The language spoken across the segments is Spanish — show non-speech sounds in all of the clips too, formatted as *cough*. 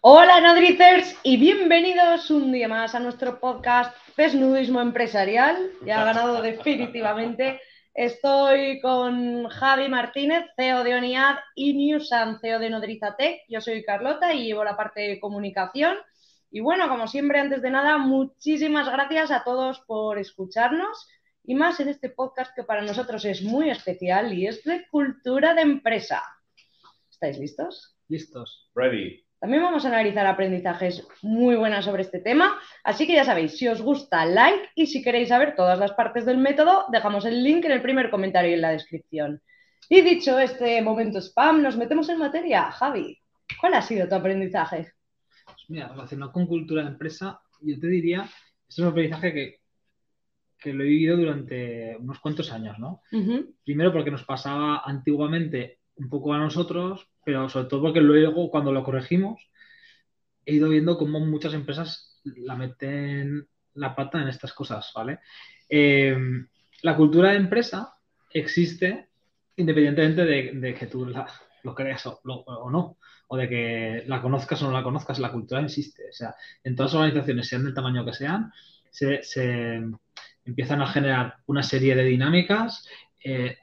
Hola Nodricers y bienvenidos un día más a nuestro podcast Desnudismo Empresarial. Ya ha ganado definitivamente. Estoy con Javi Martínez, CEO de ONIAD y Newsan, CEO de Nodrizatec. Yo soy Carlota y llevo la parte de comunicación. Y bueno, como siempre, antes de nada, muchísimas gracias a todos por escucharnos y más en este podcast que para nosotros es muy especial y es de cultura de empresa. ¿Estáis listos? Listos. Ready. También vamos a analizar aprendizajes muy buenos sobre este tema, así que ya sabéis, si os gusta, like y si queréis saber todas las partes del método, dejamos el link en el primer comentario y en la descripción. Y dicho este momento spam, nos metemos en materia. Javi, ¿cuál ha sido tu aprendizaje? Pues mira, relacionado con cultura de empresa, yo te diría, esto es un aprendizaje que, que lo he vivido durante unos cuantos años, ¿no? Primero porque nos pasaba antiguamente un poco a nosotros, pero sobre todo porque luego cuando lo corregimos, he ido viendo cómo muchas empresas la meten la pata en estas cosas, ¿vale? Eh, la cultura de empresa existe independientemente de, que tú lo creas o, no, o de que la conozcas o no la conozcas, la cultura existe. O sea, en todas las organizaciones, sean del tamaño que sean, se, se empiezan a generar una serie de dinámicas, eh,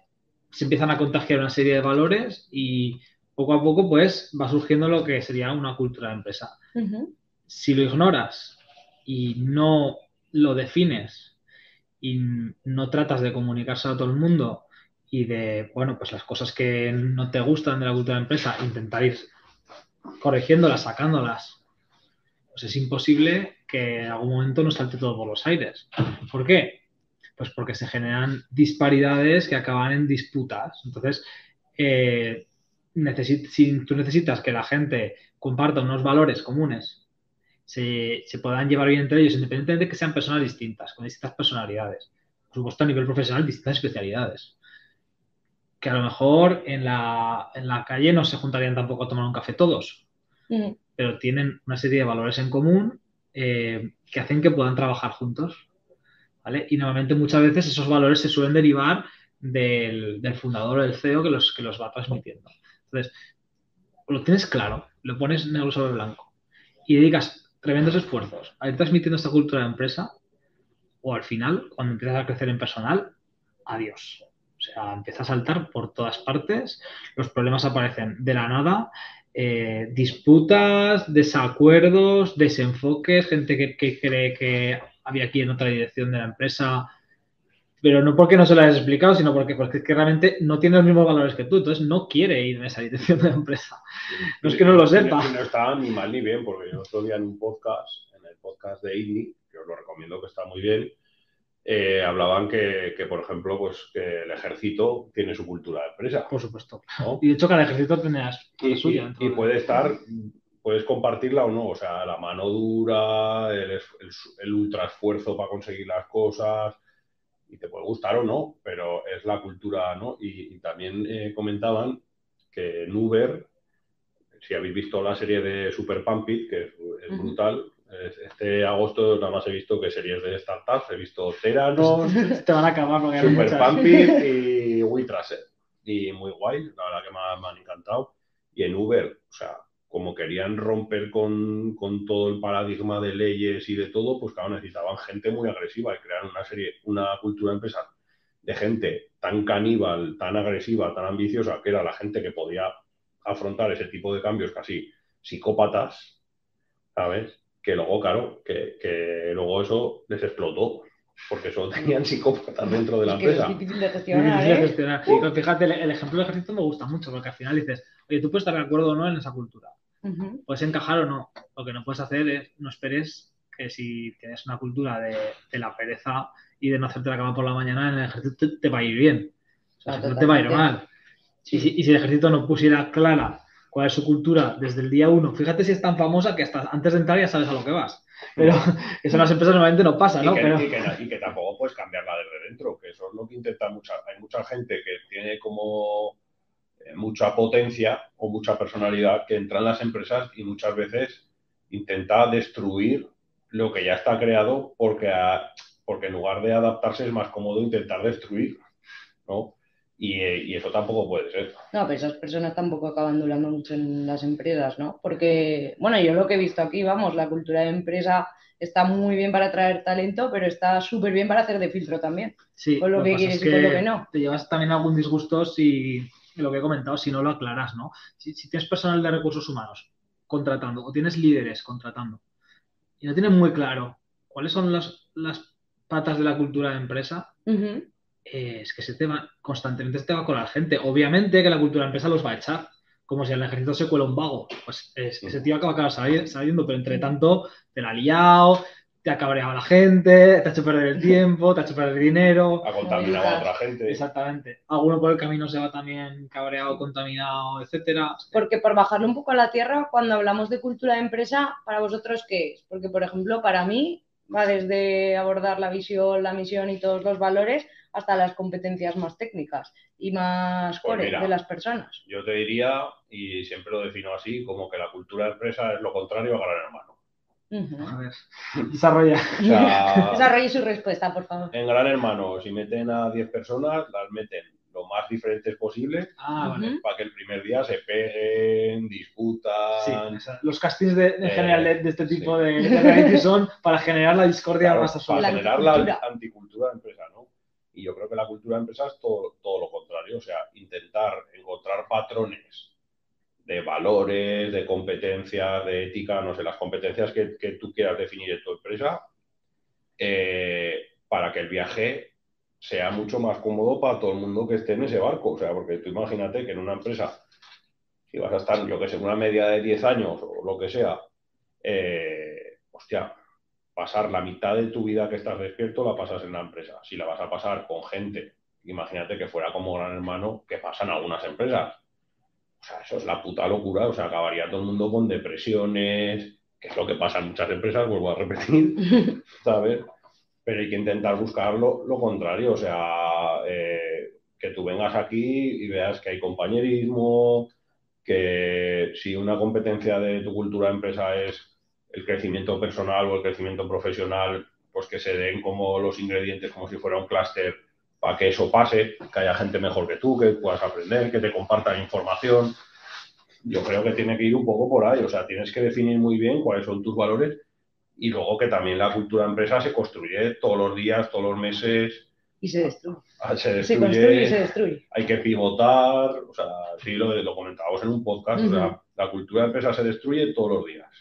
se empiezan a contagiar una serie de valores y poco a poco pues va surgiendo lo que sería una cultura de empresa. Si lo ignoras y no lo defines y no tratas de comunicarse a todo el mundo y de, bueno, pues las cosas que no te gustan de la cultura de empresa, intentar ir corrigiéndolas, sacándolas, pues es imposible que en algún momento nos salte todo por los aires. ¿Por qué? Pues porque se generan disparidades que acaban en disputas. Entonces, eh, necesi- si tú necesitas que la gente comparta unos valores comunes, se, se puedan llevar bien entre ellos, independientemente de que sean personas distintas, con distintas personalidades. Por supuesto, a nivel profesional, distintas especialidades. Que a lo mejor en la, en la calle no se juntarían tampoco a tomar un café todos, Ujú. pero tienen una serie de valores en común eh, que hacen que puedan trabajar juntos. ¿vale? Y normalmente muchas veces esos valores se suelen derivar del, del fundador o del CEO que los, que los va transmitiendo. Entonces, lo tienes claro, lo pones negro sobre blanco y dedicas tremendos esfuerzos a ir transmitiendo esta cultura de empresa o al final, cuando empiezas a crecer en personal, adiós. O sea, empieza a saltar por todas partes, los problemas aparecen de la nada, eh, disputas, desacuerdos, desenfoques, gente que, que cree que había aquí en otra dirección de la empresa, pero no porque no se lo hayas explicado, sino porque, porque es que realmente no tiene los mismos valores que tú, entonces no quiere ir en esa dirección de la empresa. No es que no lo sepa. No está ni mal ni bien, porque yo otro día en un podcast, en el podcast de INNI, que os lo recomiendo que está muy bien, eh, hablaban que, que, por ejemplo, pues que el ejército tiene su cultura de empresa. Por supueto. ¿no? Y de hecho cada ejército tiene la suya. y- y de- puede estar, puedes compartirla o no, o sea, la mano dura, el, el, el ultra esfuerzo para conseguir las cosas, y te puede gustar o no, pero es la cultura, ¿no? Y, y también eh, comentaban que en Uber, si habéis visto la serie de Super Pumpit, que es, brutal, es- este agosto nada más he visto que series de startups, he visto Theranos, *laughs* Te van a acabar porque Super. Pumpit *laughs* y WeTracer. Y muy guay, la verdad que me, me han encantado. Y en Uber, o sea, como querían romper con, con todo el paradigma de leyes y de todo, pues claro, necesitaban gente muy agresiva y crearon una serie, una cultura de empresa de gente tan caníbal, tan agresiva, tan ambiciosa, que era la gente que podía afrontar ese tipo de cambios casi psicópatas, ¿sabes? Que luego, claro, que, que luego eso les explotó, porque solo tenían psicópatas dentro de la Es que es empresa. difícil de gestionar, difícil de ¿eh? gestionar. Fíjate, el, el ejemplo del ejército me gusta mucho porque al final dices, oye, tú puedes estar de acuerdo o no en esa cultura. Puedes encajar o no. Lo que no puedes hacer es, no esperes que si tienes una cultura de, de la pereza y de no hacerte la cama por la mañana, en el ejército te, te va a ir bien. O sea, Ah, no te va a ir mal. Y si, y si el ejército no pusiera clara cuál es su cultura desde el día uno, fíjate si es tan famosa que hasta antes de entrar ya sabes a lo que vas. Pero *laughs* eso en las empresas normalmente no pasa, Y, ¿no? que, Pero, y que- y que tampoco puedes cambiarla desde dentro, que eso es lo que intenta mucha, hay mucha gente que tiene como mucha potencia o mucha personalidad que entra en las empresas y muchas veces intenta destruir lo que ya está creado porque, a- porque en lugar de adaptarse es más cómodo intentar destruir, ¿no? Y, eh, y eso tampoco puede ser. No, pero esas personas tampoco acaban durando mucho en las empresas, ¿no? Porque, bueno, yo lo que he visto aquí, vamos, la cultura de empresa está muy bien para atraer talento, pero está súper bien para hacer de filtro también. Sí, Con lo que quieres es y con lo que no. Te llevas también algún disgusto si lo que he comentado, si no lo aclaras, ¿no? Si, si tienes personal de recursos humanos contratando o tienes líderes contratando y no tienes muy claro cuáles son las, las patas de la cultura de empresa, eh, es que se te va, constantemente se te va a colar gente. Obviamente que la cultura de empresa los va a echar, como si al ejército se cuela un vago. Pues es- ese tío acaba acabar sali- saliendo, pero entre tanto te la ha liado, te ha cabreado a la gente, te ha hecho perder el tiempo, te ha hecho perder dinero. Ha contaminado a otra gente. Exactamente. Alguno por el camino se va también cabreado, contaminado, etcétera. Porque por bajarle un poco a la tierra, cuando hablamos de cultura de empresa, ¿para vosotros qué es? Porque, por ejemplo, para mí va desde abordar la visión, la misión y todos los valores hasta las competencias más técnicas y más Pues core mira. de las personas. Yo te diría, y siempre lo defino así, como que la cultura de empresa es lo contrario a Gran Hermano. Ujú. A ver, desarrolla. *laughs* O sea, Desarrolle su respuesta, por favor. en Gran Hermano, si meten a 10 personas, las meten lo más diferentes posible Ah, vale. Para que el primer día se peguen, discutan. Sí, los castings de, Eh, general de, de este tipo sí. de, de reality son para generar la discordia Claro, más para. La generar la anticultura. anticultura de empresa, ¿no? Y yo creo que la cultura de empresa es todo, todo lo contrario, o sea, intentar encontrar patrones de valores, de competencias, de ética, no sé, las competencias que, tú quieras definir en tu empresa, eh, para que el viaje sea mucho más cómodo para todo el mundo que esté en ese barco. O sea, porque tú imagínate que en una empresa, si vas a estar, yo que sé, una media de 10 años o lo que sea, eh, hostia, pasar la mitad de tu vida que estás despierto la pasas en la empresa. Si la vas a pasar con gente, imagínate que fuera como gran hermano que pasan algunas empresas. O sea, eso es la puta locura. O sea, acabaría todo el mundo con depresiones, que es lo que pasa en muchas empresas, vuelvo a repetir, *laughs* ¿sabes? Pero hay que intentar buscar lo, lo contrario. O sea, eh, que tú vengas aquí y veas que hay compañerismo, que si una competencia de tu cultura de empresa es el crecimiento personal o el crecimiento profesional, pues que se den como los ingredientes como si fuera un clúster para que eso pase, que haya gente mejor que tú, que puedas aprender, que te compartan información. Yo creo que tiene que ir un poco por ahí, o sea, tienes que definir muy bien cuáles son tus valores y luego que también la cultura de empresa se construye todos los días, todos los meses, Y se destruye. se Se destruye, construye y se destruye. hay que pivotar, o sea, sí lo, lo comentábamos en un podcast, o sea, la cultura de empresa se destruye todos los días.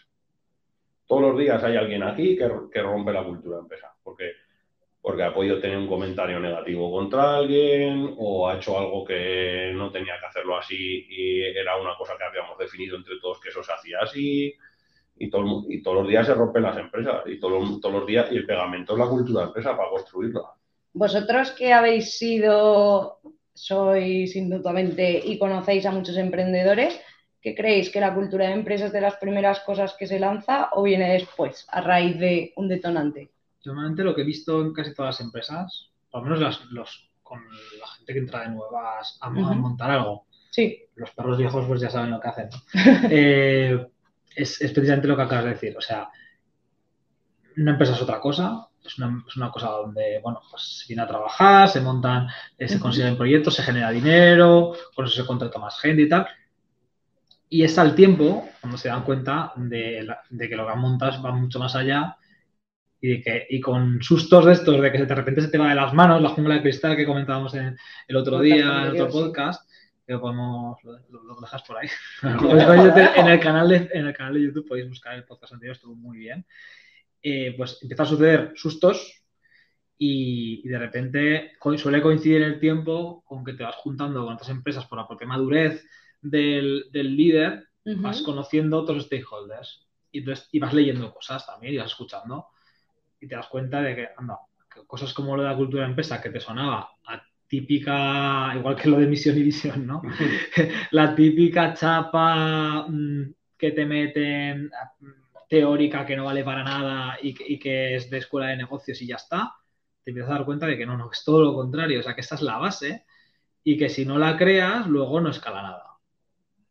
Todos los días hay alguien aquí que, que rompe la cultura de empresa, porque, porque ha podido tener un comentario negativo contra alguien o ha hecho algo que no tenía que hacerlo así y era una cosa que habíamos definido entre todos que eso se hacía así. Y, y todos los días se rompen las empresas y todos, todos los días y el pegamento es la cultura de empresa para construirla. Vosotros que habéis sido, sois indudablemente y conocéis a muchos emprendedores, ¿qué creéis que la cultura de empresa es de las primeras cosas que se lanza o viene después, a raíz de un detonante? Normalmente lo que he visto en casi todas las empresas, por lo menos las, los, con la gente que entra de nuevas a, montar algo, Sí. los perros viejos pues ya saben lo que hacen. *laughs* Eh, es, es precisamente lo que acabas de decir. O sea, una empresa es otra cosa. Es una, es una cosa donde, bueno, pues se viene a trabajar, se montan, eh, se consiguen proyectos, se genera dinero, con eso se contrata más gente y tal. Y es al tiempo cuando se dan cuenta de, la- de que lo que han montado va mucho más allá y, que, y con sustos de estos, de que de repente se te va de las manos la jungla de cristal que comentábamos en, el otro Podcast día en otro podcast, que lo podemos, lo, lo- dejas *laughs* por ahí. En, el canal de, en el canal de YouTube podéis buscar el podcast anterior, estuvo muy bien. Eh, pues empieza a suceder sustos y, y de repente suele coincidir el tiempo con que te vas juntando con otras empresas por la propia madurez del, del líder, Ujú. vas conociendo otros stakeholders y, entonces, y vas leyendo cosas también y vas escuchando y te das cuenta de que, anda, que cosas como lo de la cultura de empresa que te sonaba a típica, igual que lo de misión y visión, ¿no? *laughs* *laughs* la típica chapa mm, que te meten mm, teórica que no vale para nada y que, y que es de escuela de negocios y ya está, te empiezas a dar cuenta de que no, no, es todo lo contrario, o sea, que esta es la base y que si no la creas, luego no escala nada.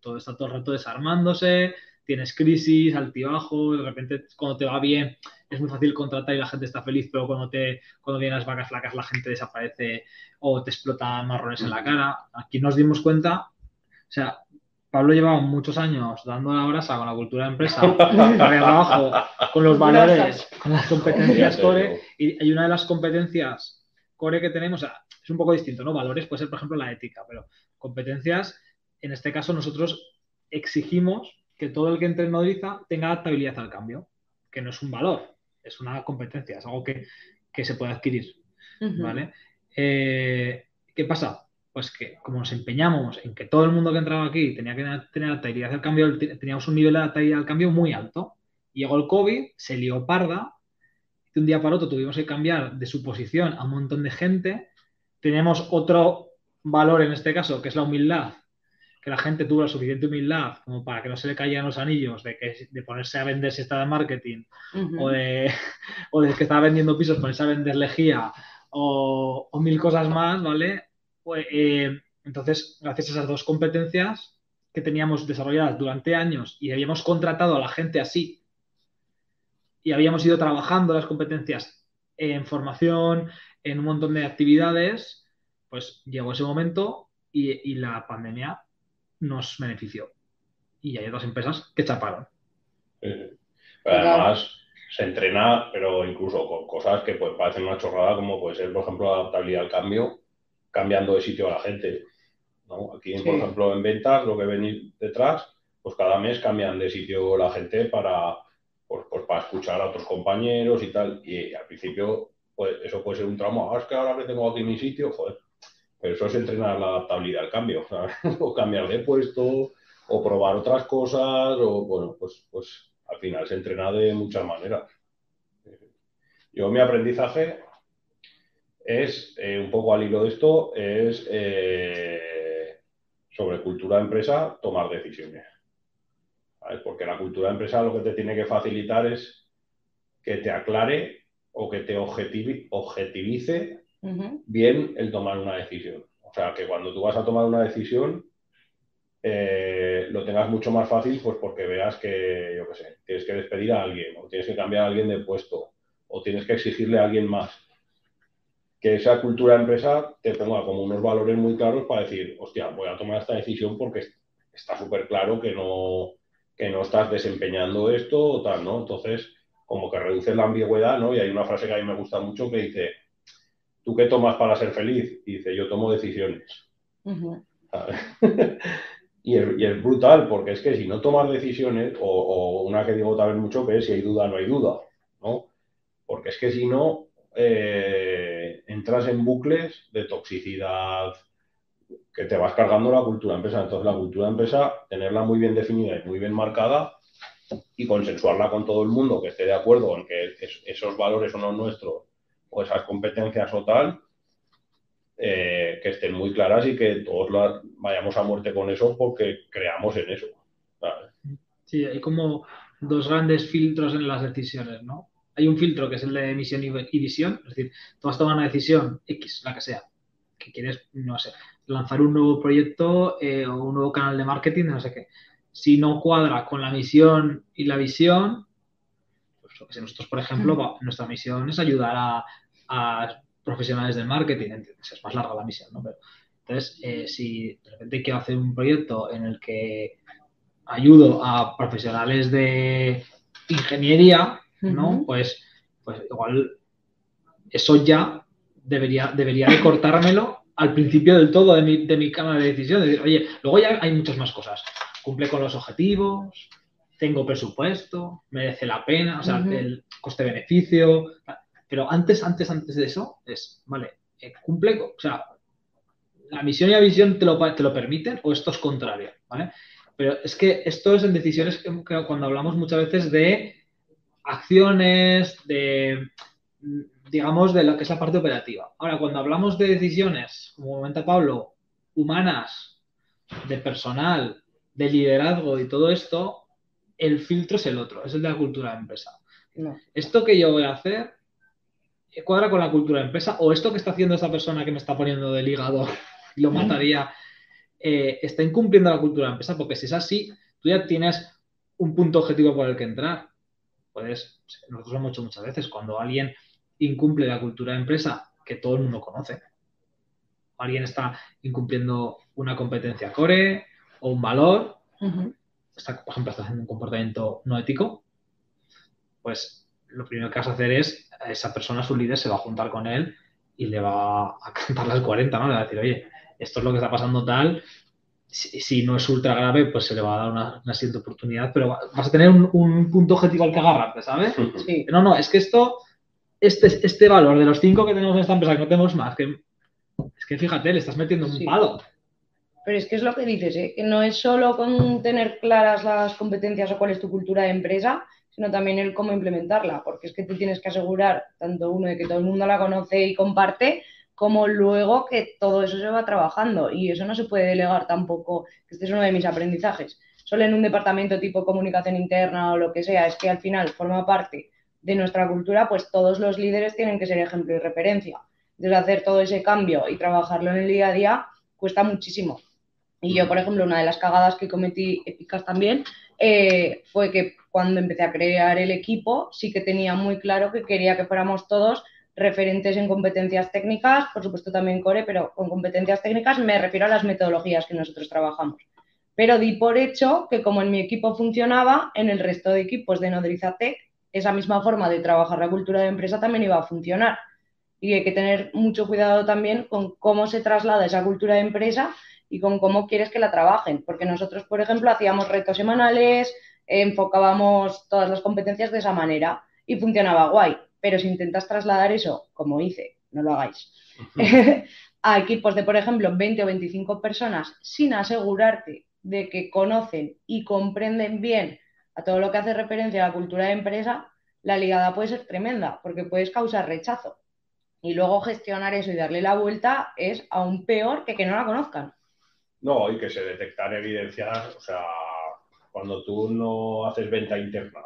Todo está todo el rato desarmándose, tienes crisis, altibajos, de repente cuando te va bien es muy fácil contratar y la gente está feliz, pero cuando, te, cuando vienen las vacas flacas la gente desaparece o te explotan marrones en la cara. Aquí nos dimos cuenta, o sea, Pablo llevaba muchos años dando la brasa con la cultura de empresa, *laughs* abajo, con los valores, con las competencias core, y hay una de las competencias core que tenemos, o sea, es un poco distinto, ¿no? Valores puede ser, por ejemplo, la ética, pero competencias, en este caso nosotros exigimos que todo el que entre en Nodriza tenga adaptabilidad al cambio, que no es un valor, es una competencia, es algo que, se puede adquirir, ¿vale? Eh, ¿Qué pasa? pues que como nos empeñamos en que todo el mundo que entraba aquí tenía que tener adaptabilidad al cambio, teníamos un nivel de adaptabilidad al cambio muy alto. Llegó el COVID, se lió parda, de un día para otro tuvimos que cambiar de su posición a un montón de gente. Tenemos otro valor en este caso, que es la humildad, que la gente tuvo la suficiente humildad como para que no se le cayeran los anillos de, que, de ponerse a vender si estaba en marketing o, de, *laughs* o de que estaba vendiendo pisos, ponerse a vender lejía o, o mil cosas más, ¿vale? Pues, eh, entonces, gracias a esas dos competencias que teníamos desarrolladas durante años y habíamos contratado a la gente así y habíamos ido trabajando las competencias en formación, en un montón de actividades, pues llegó ese momento y, la pandemia nos benefició. Y hay otras empresas que chaparon. además, se entrena, pero incluso con cosas que pues, parecen una chorrada, como puede ser, por ejemplo, la adaptabilidad al cambio cambiando de sitio a la gente. Aquí, por ejemplo, en ventas, lo que venís detrás, pues cada mes cambian de sitio la gente para, pues, pues, para escuchar a otros compañeros y tal. Y al principio, pues eso puede ser un trauma. Ah, es que ahora me tengo aquí mi sitio, joder. Pero eso es entrenar la adaptabilidad al cambio, *laughs* o cambiar de puesto, o probar otras cosas, o bueno, pues, pues al final se entrena de muchas maneras. Yo mi aprendizaje es, eh, un poco al hilo de esto, es eh, sobre cultura de empresa, tomar decisiones. Porque la cultura de empresa lo que te tiene que facilitar es que te aclare o que te objetivice bien el tomar una decisión. O sea, que cuando tú vas a tomar una decisión, eh, lo tengas mucho más fácil, pues porque veas que, yo qué sé, tienes que despedir a alguien, o tienes que cambiar a alguien de puesto, o tienes que exigirle a alguien más que esa cultura de empresa te ponga como unos valores muy claros para decir, hostia, voy a tomar esta decisión porque está súper claro que no, que no estás desempeñando esto o tal, ¿no? Entonces, como que reduces la ambigüedad, ¿no? Y hay una frase que a mí me gusta mucho que dice, ¿tú qué tomas para ser feliz? Y dice, yo tomo decisiones. *laughs* y, es, brutal, porque es que si no tomas decisiones, o, o, una que digo también mucho, que es si hay duda, no hay duda, ¿no? Porque es que si no, eh, entras en bucles de toxicidad que te vas cargando la cultura empresa. Entonces, la cultura empresa, tenerla muy bien definida y muy bien marcada y consensuarla con todo el mundo que esté de acuerdo en que esos valores son los nuestros o esas competencias o tal, eh, que estén muy claras y que todos vayamos a muerte con eso porque creamos en eso. Sí, hay como dos grandes filtros en las decisiones, ¿no? hay un filtro que es el de emisión y visión, es decir, tú tomar una decisión X, la que sea, que quieres, no sé, lanzar un nuevo proyecto eh, o un nuevo canal de marketing, no sé qué. Si no cuadra con la misión y la visión, pues lo que sé, nosotros, por ejemplo, nuestra misión es ayudar a, profesionales del marketing, es más larga la misión, ¿no? Pero, entonces, eh, si de repente quiero hacer un proyecto en el que ayudo a profesionales de ingeniería, ¿no? Pues, pues igual eso ya debería, debería de cortármelo al principio del todo de mi, de mi cámara de decisión. decir, oye, luego ya hay muchas más cosas. Cumple con los objetivos, tengo presupuesto, merece la pena, o sea, el coste-beneficio. Pero antes, antes, antes de eso, es, vale, eh, cumple, o sea, la misión y la visión te lo, te lo permiten o esto es contrario, ¿vale? Pero es que esto es en decisiones que cuando hablamos muchas veces de acciones, de, digamos, de lo que es la parte operativa. Ahora, cuando hablamos de decisiones, como comenta Pablo, humanas, de personal, de liderazgo y todo esto, el filtro es el otro, es el de la cultura de empresa. Esto que yo voy a hacer cuadra con la cultura de empresa o esto que está haciendo esa persona que me está poniendo del hígado *laughs* y lo mataría, eh, está incumpliendo la cultura de empresa, porque si es así, tú ya tienes un punto objetivo por el que entrar. Puedes, nosotros lo hemos hecho muchas veces, cuando alguien incumple la cultura de empresa que todo el mundo conoce, alguien está incumpliendo una competencia core o un valor, está, por ejemplo, está haciendo un comportamiento no ético, pues lo primero que vas a hacer es, a esa persona, su líder, se va a juntar con él y le va a cantar las 40, ¿no? Le va a decir, oye, esto es lo que está pasando tal, si, no es ultra grave, pues se le va a dar una, siguiente oportunidad, pero vas a tener un, punto objetivo al que agarrarte, ¿sabes? Sí. No, no, es que esto, este, este valor de los cinco que tenemos en esta empresa, que no tenemos más, que es que fíjate, le estás metiendo un palo. Pero es que es lo que dices, ¿eh? que no es solo con tener claras las competencias o cuál es tu cultura de empresa, sino también el cómo implementarla, porque es que tú tienes que asegurar, tanto uno de que todo el mundo la conoce y comparte, como luego que todo eso se va trabajando y eso no se puede delegar tampoco, este es uno de mis aprendizajes, solo en un departamento tipo comunicación interna o lo que sea, es que al final forma parte de nuestra cultura, pues todos los líderes tienen que ser ejemplo y referencia. Entonces hacer todo ese cambio y trabajarlo en el día a día cuesta muchísimo. Y yo, por ejemplo, una de las cagadas que cometí épicas también eh, fue que cuando empecé a crear el equipo sí que tenía muy claro que quería que fuéramos todos referentes en competencias técnicas, por supuesto también core, pero con competencias técnicas me refiero a las metodologías que nosotros trabajamos. Pero di por hecho que como en mi equipo funcionaba, en el resto de equipos de Nodriza Tech, esa misma forma de trabajar la cultura de empresa también iba a funcionar. Y hay que tener mucho cuidado también con cómo se traslada esa cultura de empresa y con cómo quieres que la trabajen. Porque nosotros, por ejemplo, hacíamos retos semanales, enfocábamos todas las competencias de esa manera y funcionaba guay. Pero si intentas trasladar eso, como hice, no lo hagáis, *laughs* a equipos de, por ejemplo, 20 o 25 personas sin asegurarte de que conocen y comprenden bien a todo lo que hace referencia a la cultura de empresa, la ligada puede ser tremenda porque puedes causar rechazo. Y luego gestionar eso y darle la vuelta es aún peor que que no la conozcan. No, y que se detectan evidencias, o sea, cuando tú no haces venta interna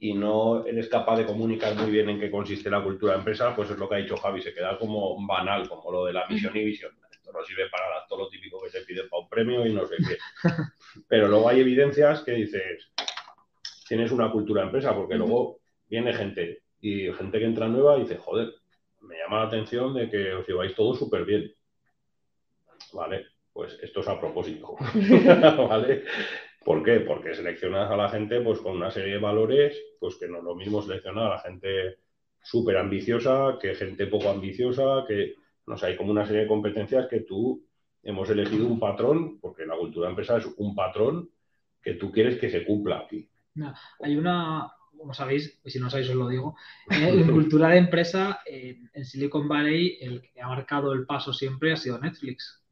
y no eres capaz de comunicar muy bien en qué consiste la cultura de empresa, pues es lo que ha dicho Javi, se queda como banal, como lo de la misión y visión. Esto no sirve para todo lo típico que se pide para un premio y no sé qué. *laughs* Pero luego hay evidencias que dices, tienes una cultura de empresa, porque luego viene gente y gente que entra nueva y dice, joder, me llama la atención de que os lleváis todo súper bien. Vale, pues esto es a propósito. *laughs* ¿Vale? ¿Por qué? Porque seleccionas a la gente pues, con una serie de valores, pues que no es lo mismo seleccionar a la gente súper ambiciosa que gente poco ambiciosa, que no sé, hay como una serie de competencias que tú hemos elegido un patrón, porque la cultura de empresa es un patrón que tú quieres que se cumpla aquí. hay una, como sabéis, y si no sabéis os lo digo, *laughs* en cultura de empresa, en Silicon Valley, el que ha marcado el paso siempre ha sido Netflix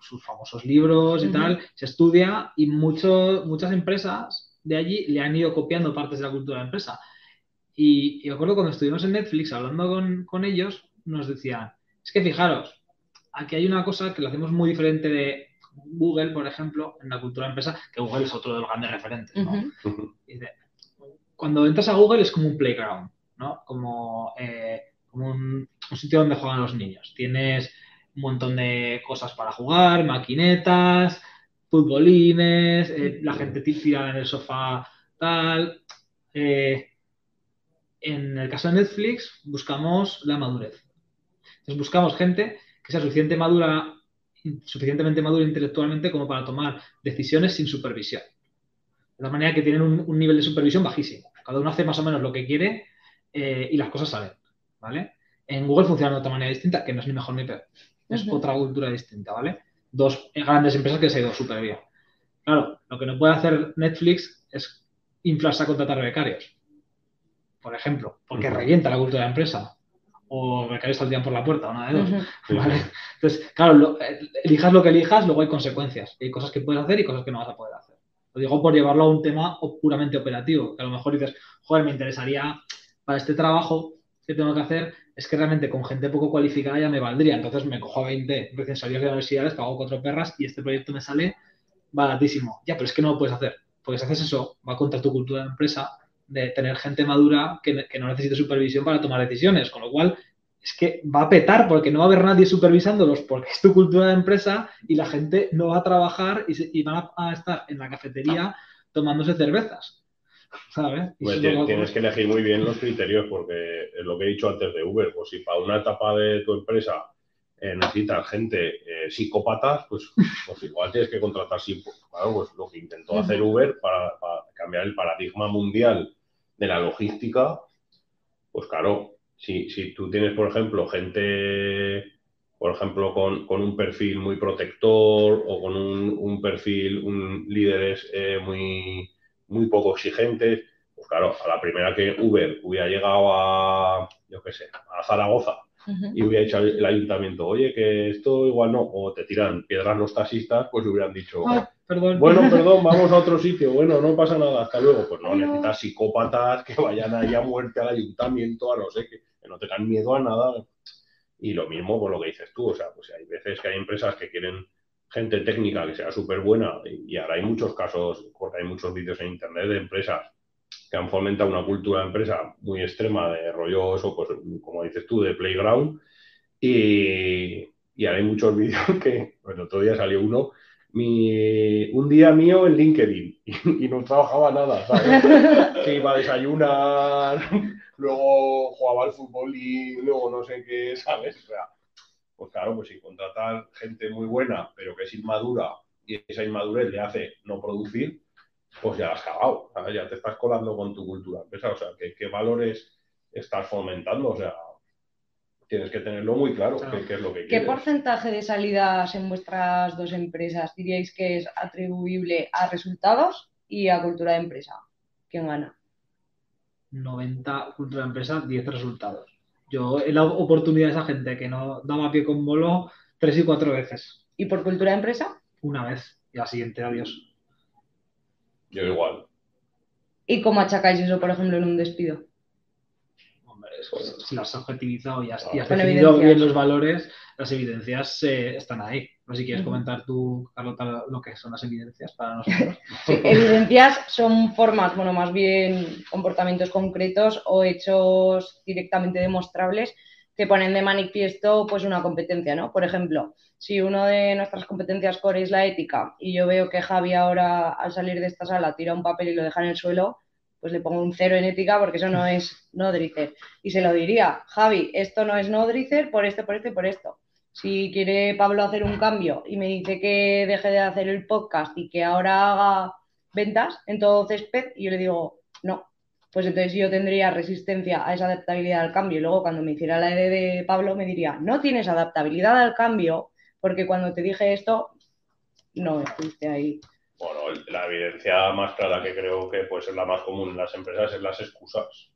sus famosos libros y tal, se estudia y muchas empresas de allí le han ido copiando partes de la cultura de la empresa. Y, y recuerdo cuando estuvimos en Netflix hablando con, ellos, nos decían, es que fijaros, aquí hay una cosa que lo hacemos muy diferente de Google, por ejemplo, en la cultura de empresa, que Google es otro de los grandes referentes. cuando entras a Google es como un playground, ¿no? Como, eh, como un, un, sitio donde juegan los niños. Tienes un montón de cosas para jugar, maquinetas, futbolines, eh, la gente tirada en el sofá, tal. Eh, en el caso de Netflix buscamos la madurez. Entonces buscamos gente que sea suficiente madura, suficientemente madura intelectualmente como para tomar decisiones sin supervisión. De la manera que tienen un, nivel de supervisión bajísimo. Cada uno hace más o menos lo que quiere eh, y las cosas salen. ¿vale? En Google funciona de otra manera distinta, que no es ni mejor ni peor es otra cultura distinta, ¿vale? Dos grandes empresas que se han ido súper bien. Claro, lo que no puede hacer Netflix es inflarse a contratar becarios, por ejemplo, porque revienta la cultura de la empresa. O becarios saldrían por la puerta, una de dos. *laughs* ¿vale? Entonces, claro, eh, elijas lo que elijas, luego hay consecuencias. Hay cosas que puedes hacer y cosas que no vas a poder hacer. Lo digo por llevarlo a un tema puramente operativo, que a lo mejor dices, joder, me interesaría para este trabajo que tengo que hacer es que realmente con gente poco cualificada ya me valdría. Entonces me cojo a 20 recién salidos de universidades, pago cuatro perras y este proyecto me sale baratísimo. Ya, pero es que no lo puedes hacer. Porque si haces eso, va contra tu cultura de empresa de tener gente madura que, no necesite supervisión para tomar decisiones. Con lo cual, es que va a petar porque no va a haber nadie supervisándolos porque es tu cultura de empresa y la gente no va a trabajar y, van a, estar en la cafetería tomándose cervezas. *laughs* ¿sabes? Pues tienes que elegir muy bien los criterios porque es lo que he dicho antes de Uber, pues si para una etapa de tu empresa eh, necesitas gente eh, psicópatas, pues, pues igual tienes que contratar psico- Claro, pues lo que intentó hacer Uber para, para cambiar el paradigma mundial de la logística, pues claro, si, si tú tienes, por ejemplo, gente, por ejemplo, con, con un perfil muy protector o con un, un perfil, un líderes eh, muy, muy poco exigentes, pues claro, a la primera que Uber hubiera llegado a, yo qué sé, a Zaragoza y hubiera dicho el ayuntamiento, oye, que esto igual no, o te tiran piedras los taxistas, pues hubieran dicho, perdón. bueno, perdón, vamos a otro sitio, bueno, no pasa nada, hasta luego. Pues no, necesitas psicópatas que vayan ahí a muerte al ayuntamiento, a no sé, que, que no tengan miedo a nada. Y lo mismo por lo que dices tú, o sea, pues hay veces que hay empresas que quieren gente técnica que sea súper buena, y, ahora hay muchos casos, porque hay muchos vídeos en internet de empresas que han fomentado una cultura de empresa muy extrema de rollo eso, pues como dices tú, de playground, y, y ahora hay muchos *laughs* vídeos que, el otro día salió uno, mi, un día mío en LinkedIn y, *laughs* y no trabajaba nada, ¿sabes? *laughs* Que iba a desayunar, luego jugaba al fútbol y luego no sé qué, ¿sabes? O sea, pues claro, pues si contratar gente muy buena, pero que es inmadura y esa inmadurez le hace no producir, pues ya has cagado, ¿sabes? ya te estás colando con tu cultura empresa, o sea, ¿qué, qué valores estás fomentando? O sea, tienes que tenerlo muy claro, Claro. qué, qué es lo que ¿Qué quieres. porcentaje de salidas en vuestras dos empresas diríais que es atribuible a resultados y a cultura de empresa? ¿Quién gana? 90 cultura de empresa, 10 resultados. Yo he dado oportunidades a gente que no daba pie con bolo tres y cuatro veces. ¿Y por cultura de empresa? Una vez y la siguiente, adiós. Yo igual. ¿Y cómo achacáis eso, por ejemplo, en un despido? Hombre, eso- si lo has objetivizado y has, y has Con definido bien los valores, las evidencias eh, están ahí. No sé si quieres comentar tú, Carlota, lo que son las evidencias para nosotros. *laughs* Sí, evidencias son formas, bueno, más bien comportamientos concretos o hechos directamente demostrables que ponen de manifiesto pues una competencia, ¿no? Por ejemplo, si una de nuestras competencias core es la ética y yo veo que Javi ahora al salir de esta sala tira un papel y lo deja en el suelo, pues le pongo un cero en ética porque eso no es nodricer. Y se lo diría, Javi, esto no es nodricer por esto, por esto y por esto. Si quiere Pablo hacer un cambio y me dice que deje de hacer el podcast y que ahora haga ventas en todo césped, y yo le digo, no, pues entonces yo tendría resistencia a esa adaptabilidad al cambio. Y luego cuando me hiciera la ED de Pablo me diría, no tienes adaptabilidad al cambio porque cuando te dije esto, no estuviste ahí. Bueno, la evidencia más clara que creo que puede ser la más común en las empresas es las excusas.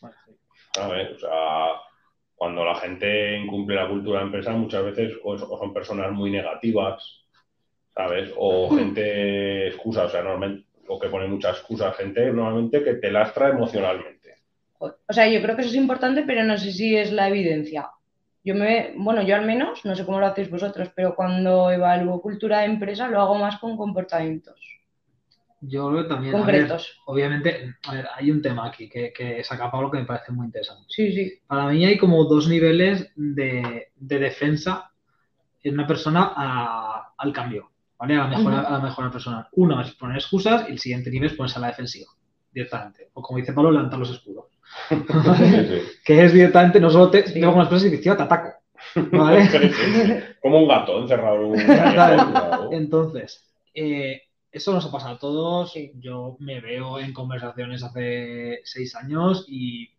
Bueno, sí. ¿sabes? O sea, cuando la gente incumple la cultura de empresa, muchas veces o, son personas muy negativas, ¿sabes? O gente excusa, o sea, normalmente, o que pone muchas excusas, gente normalmente que te lastra emocionalmente. O sea, yo creo que eso es importante, pero no sé si es la evidencia. Yo me, bueno, yo al menos, no sé cómo lo hacéis vosotros, pero cuando evalúo cultura de empresa lo hago más con comportamientos Yo creo que también, a ver, concretos. obviamente, a ver, hay un tema aquí que, que saca Pablo que me parece muy interesante. Sí, sí. Para mí hay como dos niveles de, de defensa en una persona a- al cambio, ¿vale? A la mejora, Ujú. a la mejora personal. Uno es poner excusas y el siguiente nivel es ponerse a la defensiva, directamente. O como dice Pablo, levantar los escudos. *laughs* Sí, sí. *laughs* que es directamente, no solo te Sí. tengo unas cosas y encima te ataco, ¿vale? *laughs* Como un gato encerrado en un callejón. Entonces, eh, eso nos ha pasado a todos. Sí. Yo me veo en conversaciones hace seis años y,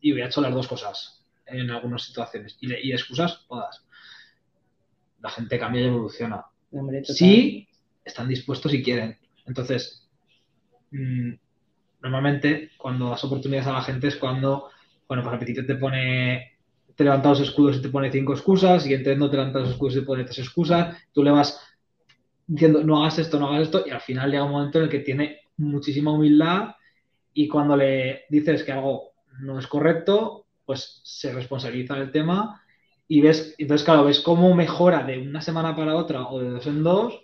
y hubiera hecho las dos cosas en algunas situaciones. Y, y excusas, todas. La gente cambia y evoluciona. Hombre. Sí, están dispuestos y quieren. Entonces, mm, normalmente cuando das oportunidades a la gente es cuando, bueno, pues repetito te pone, te levanta los escudos y te pone cinco excusas, siguiente no te levanta los escudos y te pone tres excusas, tú le vas diciendo no hagas esto, no hagas esto, y al final llega un momento en el que tiene muchísima humildad y cuando le dices que algo no es correcto, pues se responsabiliza del tema y ves, entonces claro, ves cómo mejora de una semana para otra o de dos en dos,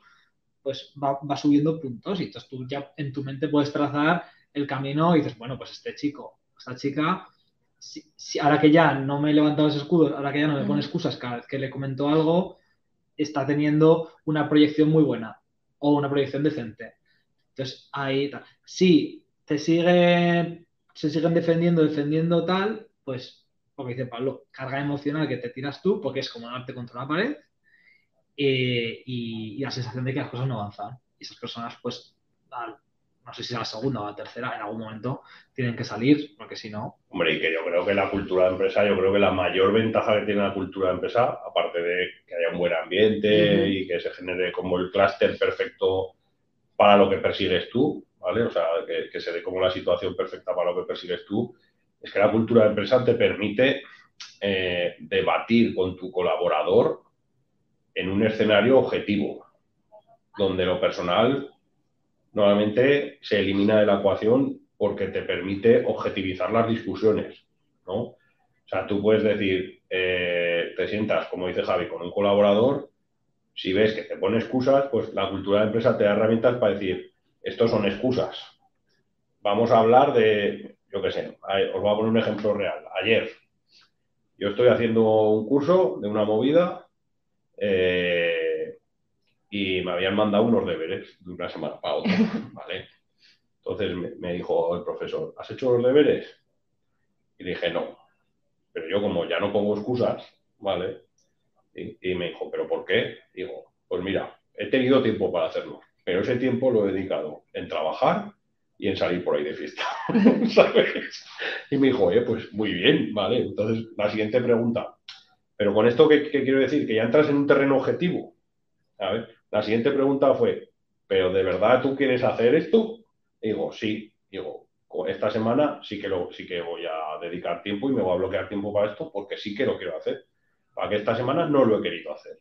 pues va, va subiendo puntos y entonces tú ya en tu mente puedes trazar el camino y dices, bueno, pues este chico, esta chica, si, si- ahora que ya no me levanta los escudos, ahora que ya no me pone excusas cada vez que le comento algo, está teniendo una proyección muy buena o una proyección decente. Entonces, ahí, tal. si te siguen, se siguen defendiendo, defendiendo tal, pues, porque dice Pablo, carga emocional que te tiras tú, porque es como darte contra la pared, eh, y, y la sensación de que las cosas no avanzan. Y esas personas, pues, al- no sé si a la segunda o a la tercera, en algún momento tienen que salir, porque si no, Hombre, y que yo creo que la cultura de empresa, yo creo que la mayor ventaja que tiene la cultura de empresa, aparte de que haya un buen ambiente y que se genere como el clúster perfecto para lo que persigues tú, ¿vale? O sea, que, que se dé como la situación perfecta para lo que persigues tú, es que la cultura de empresa te permite eh, debatir con tu colaborador en un escenario objetivo, donde lo personal normalmente se elimina de la ecuación porque te permite objetivizar las discusiones, ¿no? O sea, tú puedes decir, eh, te sientas, como dice Javi, con un colaborador, si ves que te pone excusas, pues la cultura de empresa te da herramientas para decir, estos son excusas. Vamos a hablar de, yo qué sé, os voy a poner un ejemplo real. Ayer, yo estoy haciendo un curso de una movida eh, y me habían mandado unos deberes de una semana para otra, *laughs* ¿vale? Entonces me, me dijo el profesor, ¿has hecho los deberes? Y dije, no. Pero yo como ya no pongo excusas, ¿vale? Y, y me dijo, ¿pero por qué? Digo, pues mira, he tenido tiempo para hacerlo, pero ese tiempo lo he dedicado en trabajar y en salir por ahí de fiesta, *laughs* ¿sabes? Y me dijo, oye, pues muy bien, ¿vale? Entonces, la siguiente pregunta, pero con esto, ¿qué, qué quiero decir? Que ya entras en un terreno objetivo, ¿sabes? La siguiente pregunta fue, ¿pero de verdad tú quieres hacer esto? Y digo, sí. Digo, esta semana sí que, lo, sí que voy a dedicar tiempo y me voy a bloquear tiempo para esto porque sí que lo quiero hacer. Para que esta semana no lo he querido hacer.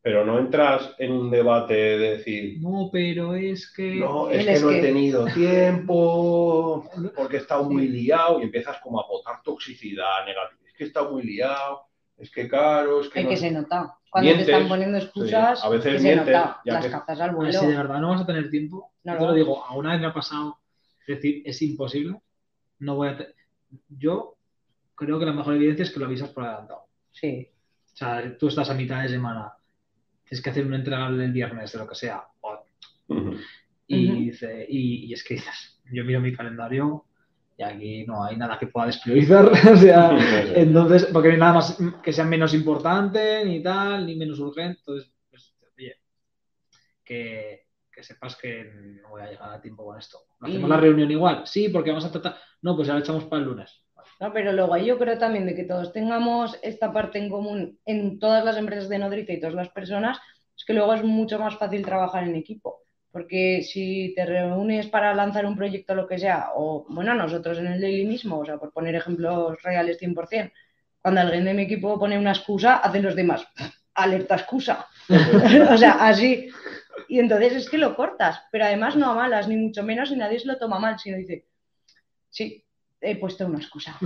Pero no entras en un debate de decir, no, pero es que... no, es que es no he tenido *laughs* tiempo, porque he estado muy liado y empiezas como a botar toxicidad negativa. Es que he estado muy liado, es que claro, es que... Es no que sé". se nota. Cuando Mientes, te están poniendo excusas, sí. A veces que se mientes, nota. ya Las que- cazas al vuelo. si de verdad no vas a tener tiempo, No, yo te lo digo, a una vez me ha pasado, es decir, es imposible, no voy a... te- Yo creo que la mejor evidencia es que lo avisas por adelantado. Sí. O sea, tú estás a mitad de semana, tienes que hacer un entregable el viernes, de lo que sea, y, dice, y, y es que dices, yo miro mi calendario y aquí no hay nada que pueda despriorizar, *laughs* o sea, entonces, porque no hay nada más que sea menos importante, ni tal, ni menos urgente, entonces, pues, oye, que, que sepas que no voy a llegar a tiempo con esto. ¿Hacemos Y- la reunión igual? Sí, porque vamos a tratar, no, pues ya la echamos para el lunes. No, pero luego yo creo también de que todos tengamos esta parte en común en todas las empresas de nodriza y todas las personas, es que luego es mucho más fácil trabajar en equipo. Porque si te reúnes para lanzar un proyecto lo que sea, o bueno, nosotros en el daily mismo, o sea, por poner ejemplos reales 100%, cuando alguien de mi equipo pone una excusa, hacen los demás, *laughs* alerta excusa. *laughs* o sea, así. Y entonces es que lo cortas, pero además no a malas, ni mucho menos, y nadie se lo toma mal, sino dice, sí, he puesto una excusa.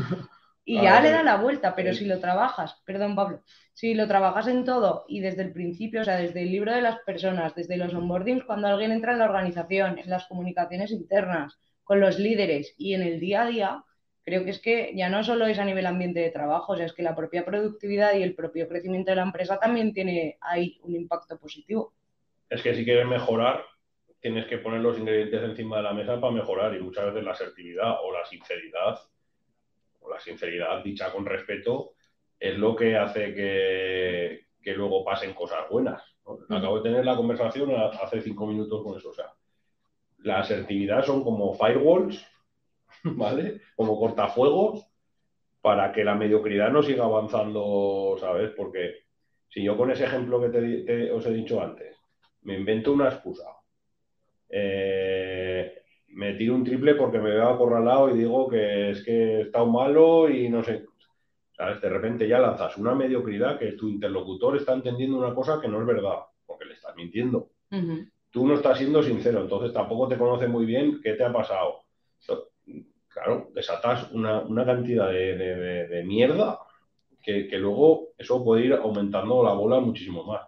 Y Ah, ya le da la vuelta, pero Sí. si lo trabajas, perdón Pablo, si lo trabajas en todo y desde el principio, o sea, desde el libro de las personas, desde los onboardings, cuando alguien entra en la organización, en las comunicaciones internas, con los líderes y en el día a día, creo que es que ya no solo es a nivel ambiente de trabajo, o sea, es que la propia productividad y el propio crecimiento de la empresa también tiene ahí un impacto positivo. es que si quieres mejorar, tienes que poner los ingredientes encima de la mesa para mejorar y muchas veces la asertividad o la sinceridad, la sinceridad dicha con respeto, es lo que hace que, que luego pasen cosas buenas. ¿no? Acabo de tener la conversación hace cinco minutos con eso. O sea, la asertividad son como firewalls, *laughs* ¿vale? Como cortafuegos para que la mediocridad no siga avanzando, ¿sabes? Porque si yo con ese ejemplo que te- os he dicho antes, me invento una excusa, eh, me tiro un triple porque me veo acorralado y digo que es que he estado malo y no sé, ¿sabes? De repente ya lanzas una mediocridad que tu interlocutor está entendiendo una cosa que no es verdad, porque le estás mintiendo. Tú no estás siendo sincero, entonces tampoco te conoce muy bien qué te ha pasado. Claro, desatas una, una cantidad de, de- de- de mierda que, que luego eso puede ir aumentando la bola muchísimo más.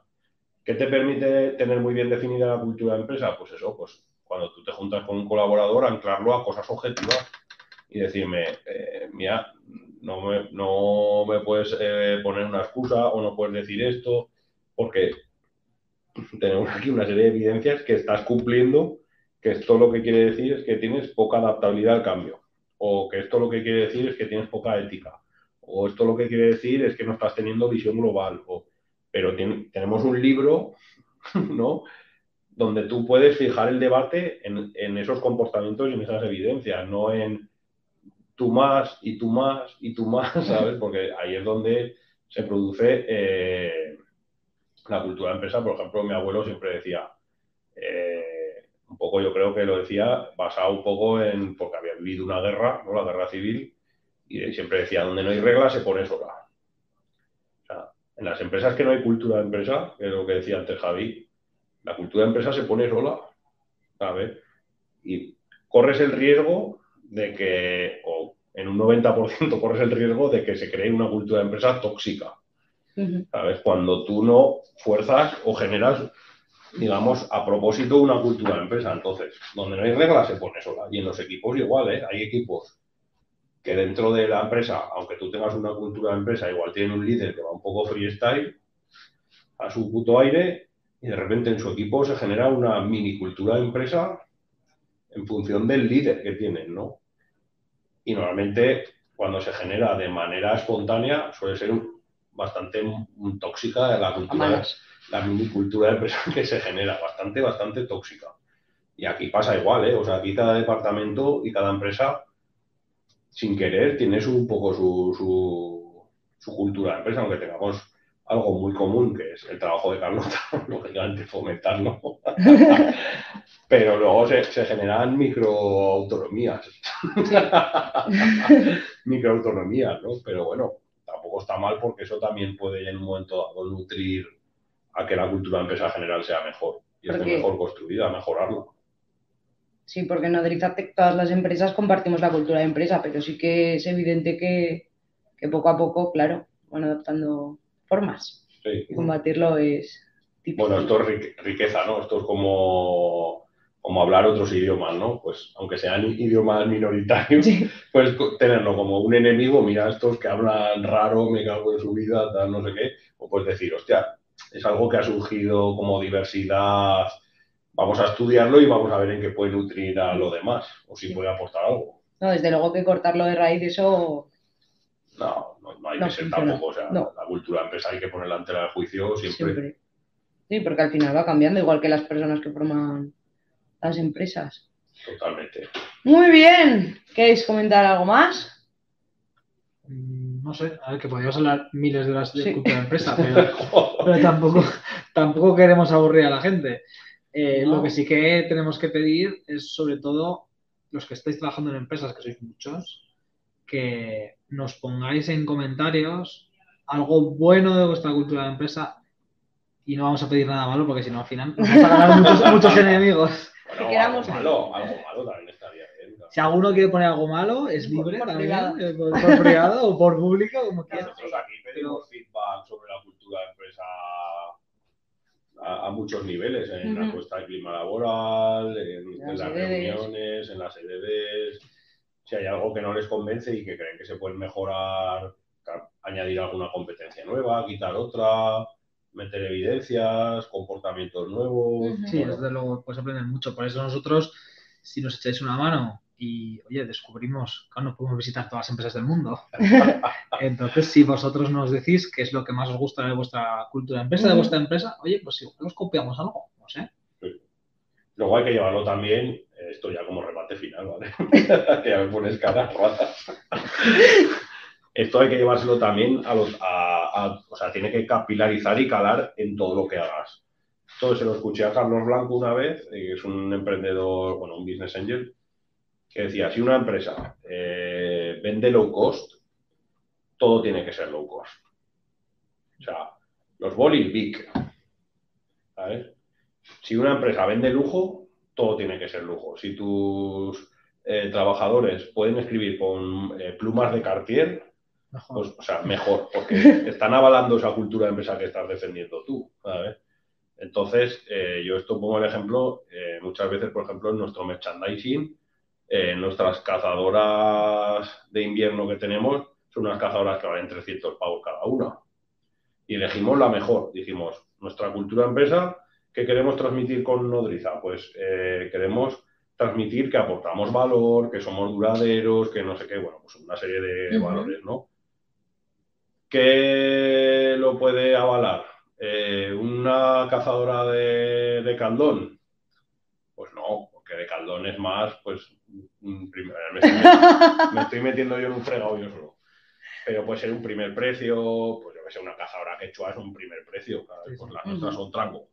¿Qué te permite tener muy bien definida la cultura de empresa? Pues eso, pues cuando tú te juntas con un colaborador, anclarlo a cosas objetivas y decirme, eh, mira, no me, no me puedes eh, poner una excusa o no puedes decir esto, porque tenemos aquí una serie de evidencias que estás cumpliendo que esto lo que quiere decir es que tienes poca adaptabilidad al cambio, o que esto lo que quiere decir es que tienes poca ética, o esto lo que quiere decir es que no estás teniendo visión global, pero tenemos un libro, *laughs* ¿no? Donde tú puedes fijar el debate en, esos comportamientos y en esas evidencias, no en tú más y tú más y tú más, *laughs* ¿sabes? Porque ahí es donde se produce eh, la cultura de empresa. Por ejemplo, mi abuelo siempre decía, eh, un poco yo creo que lo decía basado un poco en, porque había vivido una guerra, ¿no? la guerra civil, y siempre decía, donde no hay reglas se pone sola. O sea, en las empresas que no hay cultura de empresa, que es lo que decía antes Javi, la cultura de empresa se pone sola, ¿sabes? Y corres el riesgo de que, o en un 90% corres el riesgo de que se cree una cultura de empresa tóxica. ¿Sabes? Cuando tú no fuerzas o generas, digamos, a propósito una cultura de empresa. Entonces, donde no hay reglas se pone sola. Y en los equipos igual, ¿eh? Hay equipos que dentro de la empresa, aunque tú tengas una cultura de empresa, igual tienen un líder que va un poco freestyle, a su puto aire, y de repente en su equipo se genera una mini cultura de empresa en función del líder que tienen, ¿no? y normalmente cuando se genera de manera espontánea suele ser bastante tóxica la cultura, la minicultura de empresa que se genera, bastante, bastante tóxica. Y aquí pasa igual, ¿eh? O sea, aquí cada departamento y cada empresa, sin querer, tiene su, un poco su, su, su cultura de empresa, aunque tengamos algo muy común, que es el trabajo de Carlota, *laughs* lógicamente fomentarlo. *laughs* Pero luego se, generan microautonomías. *laughs* microautonomías, ¿no? Pero bueno, tampoco está mal porque eso también puede en un momento dado nutrir a que la cultura de empresa general sea mejor y esté mejor construida, mejorarla. Sí, porque en Adrizatec todas las empresas compartimos la cultura de empresa, pero sí que es evidente que, que poco a poco, claro, van adoptando formas. Y combatirlo es Bueno, esto es riqueza, ¿no? Esto es como, como hablar otros idiomas, ¿no? Pues aunque sean idiomas minoritarios, *laughs* pues tenerlo como un enemigo, mira, estos que hablan raro, me cago en su vida, tal, no sé qué, o puedes decir, hostia, es algo que ha surgido como diversidad, vamos a estudiarlo y vamos a ver en qué puede nutrir a lo demás, o si puede aportar algo. No, desde luego que cortarlo de raíz, eso no, no, hay que ser tampoco. O sea, la cultura empresa hay que ponerla ante el juicio siempre. Sí, porque al final va cambiando, igual que las personas que forman las empresas. Totalmente. Muy bien. ¿Queréis comentar algo más? Mm, no sé, a ver, que podríamos hablar miles de horas de cultura de empresa, *laughs* pero, tampoco, tampoco queremos aburrir a la gente. Eh, lo que sí que tenemos que pedir es, sobre todo, los que estáis trabajando en empresas, que sois muchos, que nos pongáis en comentarios algo bueno de vuestra cultura de empresa y no vamos a pedir nada malo porque si no al final vamos a ganar muchos, *laughs* muchos enemigos. algo malo, algo malo también estaría bien. Si alguno quiere poner algo malo, es libre también, eh, por, privado o por público, como quiera. Nosotros aquí pedimos feedback sobre la cultura de empresa a, muchos niveles, en la encuesta de clima laboral, en, las reuniones, en las EDDs si hay algo que no les convence y que creen que se puede mejorar, añadir alguna competencia nueva, quitar otra, meter evidencias, comportamientos nuevos. Sí, desde luego puedes aprender mucho. Por eso nosotros, si nos echáis una mano y, oye, descubrimos, que no podemos visitar todas las empresas del mundo. *laughs* Entonces, si vosotros nos decís qué es lo que más os gusta de vuestra cultura de empresa, de vuestra empresa, oye, pues igual os copiamos algo, no sé. Luego hay que llevarlo también esto ya como remate final, ¿vale? que *laughs* ya me pones cara Esto hay que llevárselo también a los. o sea, tiene que capilarizar y calar en todo lo que hagas. Todo se lo escuché a Carlos Blanco una vez, eh, que es un emprendedor, bueno, un business angel, que decía: si una empresa eh, vende low cost, todo tiene que ser low cost. O sea, los bolis big. ¿Sabes? Si una empresa vende lujo, todo tiene que ser lujo. Si tus eh, trabajadores pueden escribir con eh, plumas de Cartier, pues, o sea, mejor, porque *laughs* están avalando esa cultura de empresa que estás defendiendo tú. Entonces, eh, yo esto pongo el ejemplo, muchas veces, por ejemplo, en nuestro merchandising, nuestras cazadoras de invierno que tenemos son unas cazadoras que valen 300 pavos cada una. Y elegimos la mejor. Dijimos, nuestra cultura de empresa ¿Qué queremos transmitir con Nodriza? Pues eh, queremos transmitir que aportamos valor, que somos duraderos, que no sé qué, bueno, pues una serie de valores, ¿no? ¿Qué lo puede avalar? Eh, ¿Una cazadora de, de caldón? Pues no, porque de caldón es más, pues, un primer- me estoy, met- *laughs* me estoy metiendo yo en un fregado yo solo. Pero puede ser un primer precio, pues yo que sé, una cazadora quechua es un primer precio, ¿sabes? Sí, sí. pues las nuestras son trango.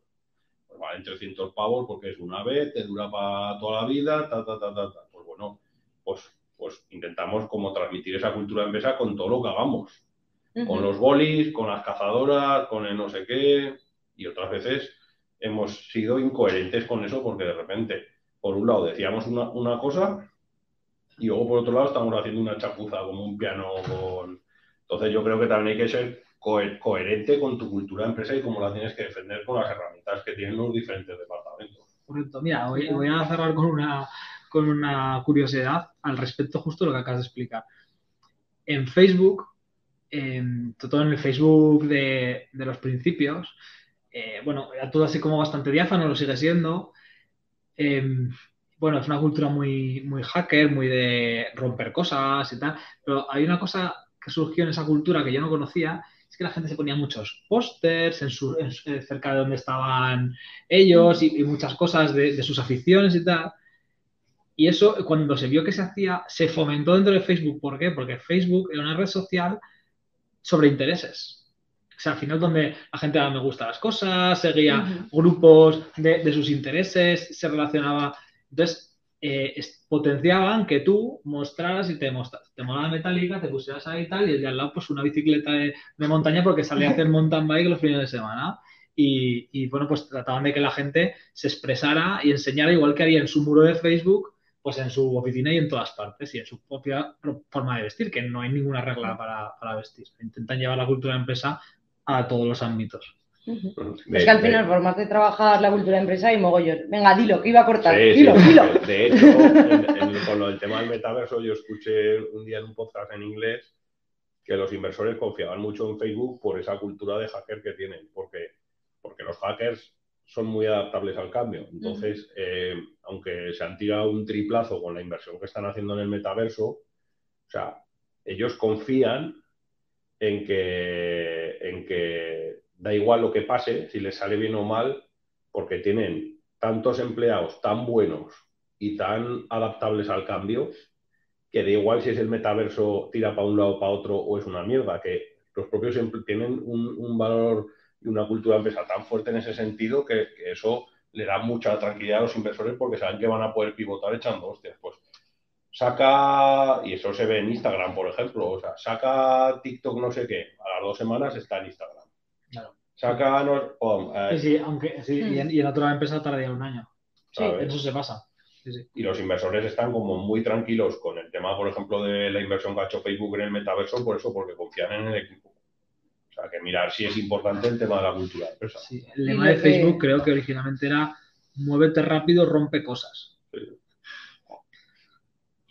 Pues valen 300 pavos porque es una vez, te dura para toda la vida, ta, ta, ta, ta, ta. Pues bueno, pues, pues intentamos como transmitir esa cultura de empresa con todo lo que hagamos con los bolis, con las cazadoras, con el no sé qué, y otras veces hemos sido incoherentes con eso porque de repente, por un lado decíamos una, una cosa y luego por otro lado estamos haciendo una chapuza como un piano con... Entonces yo creo que también hay que ser coherente con tu cultura de empresa y cómo la tienes que defender con las herramientas que tienen los diferentes departamentos. Correcto. Mira, voy, a cerrar con una, con una curiosidad al respecto justo de lo que acabas de explicar. En Facebook, todo en el Facebook de, los principios, eh, bueno, era todo así como bastante diáfano, lo sigue siendo. Eh, bueno, es una cultura muy hacker, muy de romper cosas y tal, pero hay una cosa que surgió en esa cultura que yo no conocía, es que la gente se ponía muchos pósters en su, en su- cerca de donde estaban ellos y, y muchas cosas de, de sus aficiones y tal. Y eso, cuando se vio que se hacía, se fomentó dentro de Facebook. ¿Por qué? Porque Facebook era una red social sobre intereses. O sea, al final donde la gente daba me gusta a las cosas, seguía Ujú. grupos de, de sus intereses, se relacionaba. Entonces, eh, potenciaban que tú mostraras y te mostras. Te mola la metálica, te pusieras ahí y tal, y el de al lado, pues una bicicleta de, de montaña porque salía a hacer *laughs* mountain bike los fines de semana. Y, y, bueno, pues trataban de que la gente se expresara y enseñara igual que haría en su muro de Facebook, pues en su oficina y en todas partes, y en su propia forma de vestir, que no hay ninguna regla para, para vestir. Intentan llevar la cultura de empresa a todos los ámbitos. De- Es que al de- final, formas de trabajar la cultura de empresa y mogollón. Venga, dilo, que iba a cortar. Sí, sí, dilo, sí. dilo. De- De hecho, *laughs* en- en- con lo del tema del metaverso, yo escuché un día en un podcast en inglés que los inversores confiaban mucho en Facebook por esa cultura de hacker que tienen, porque, porque los hackers son muy adaptables al cambio. Entonces, eh, aunque se han tirado un triplazo con la inversión que están haciendo en el metaverso, o sea, ellos confían en que, en que da igual lo que pase, si les sale bien o mal, porque tienen tantos empleados tan buenos y tan adaptables al cambio, que da igual si es el metaverso tira para un lado o para otro o es una mierda, que los propios tienen un, un valor y una cultura de empresa tan fuerte en ese sentido que, que eso le da mucha tranquilidad a los inversores porque saben que van a poder pivotar echando hostias. Pues saca, y eso se ve en Instagram, por ejemplo, o sea, saca TikTok no sé qué, a las dos semanas está en Instagram. No- pum, eh, Sí, sí, aunque, sí, y, en, y en otra empresa tardaría un año. ¿sabes? Eso se pasa. Sí, sí. y los inversores están como muy tranquilos con el tema, por ejemplo, de la inversión que ha hecho Facebook en el metaverso, por eso, porque confían en el equipo. O sea, que mirar si es importante el tema de la cultura de empresa. Sí, El lema de que- Facebook creo que originalmente era muévete rápido, rompe cosas. Sí,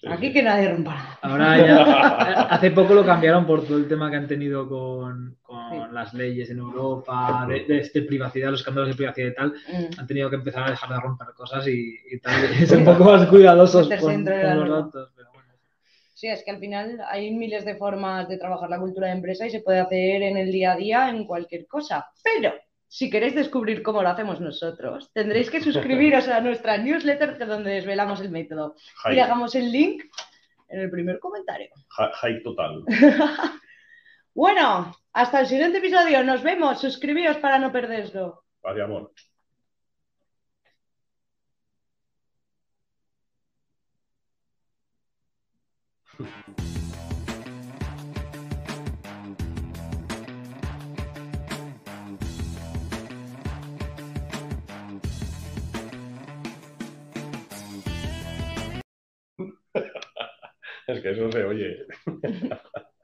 Aquí sí. que nadie rompa nada. Ahora ya, hace poco lo cambiaron por todo el tema que han tenido con, con Sí. las leyes en Europa, de, de- de privacidad, los escándalos de privacidad y tal. Mm. Han tenido que empezar a dejar de romper cosas y, y tal, y *laughs* ser un poco más cuidadosos con, los datos. pero bueno. Sí, es que al final hay miles de formas de trabajar la cultura de empresa y se puede hacer en el día a día en cualquier cosa. Pero si queréis descubrir cómo lo hacemos nosotros, tendréis que suscribiros a nuestra newsletter donde desvelamos el método. Y dejamos el link en el primer comentario. hype total. *laughs* Bueno, hasta el siguiente episodio. Nos vemos. Suscribíos para no perderslo. Paz y amor. *laughs* *laughs* Es que eso se oye. *laughs*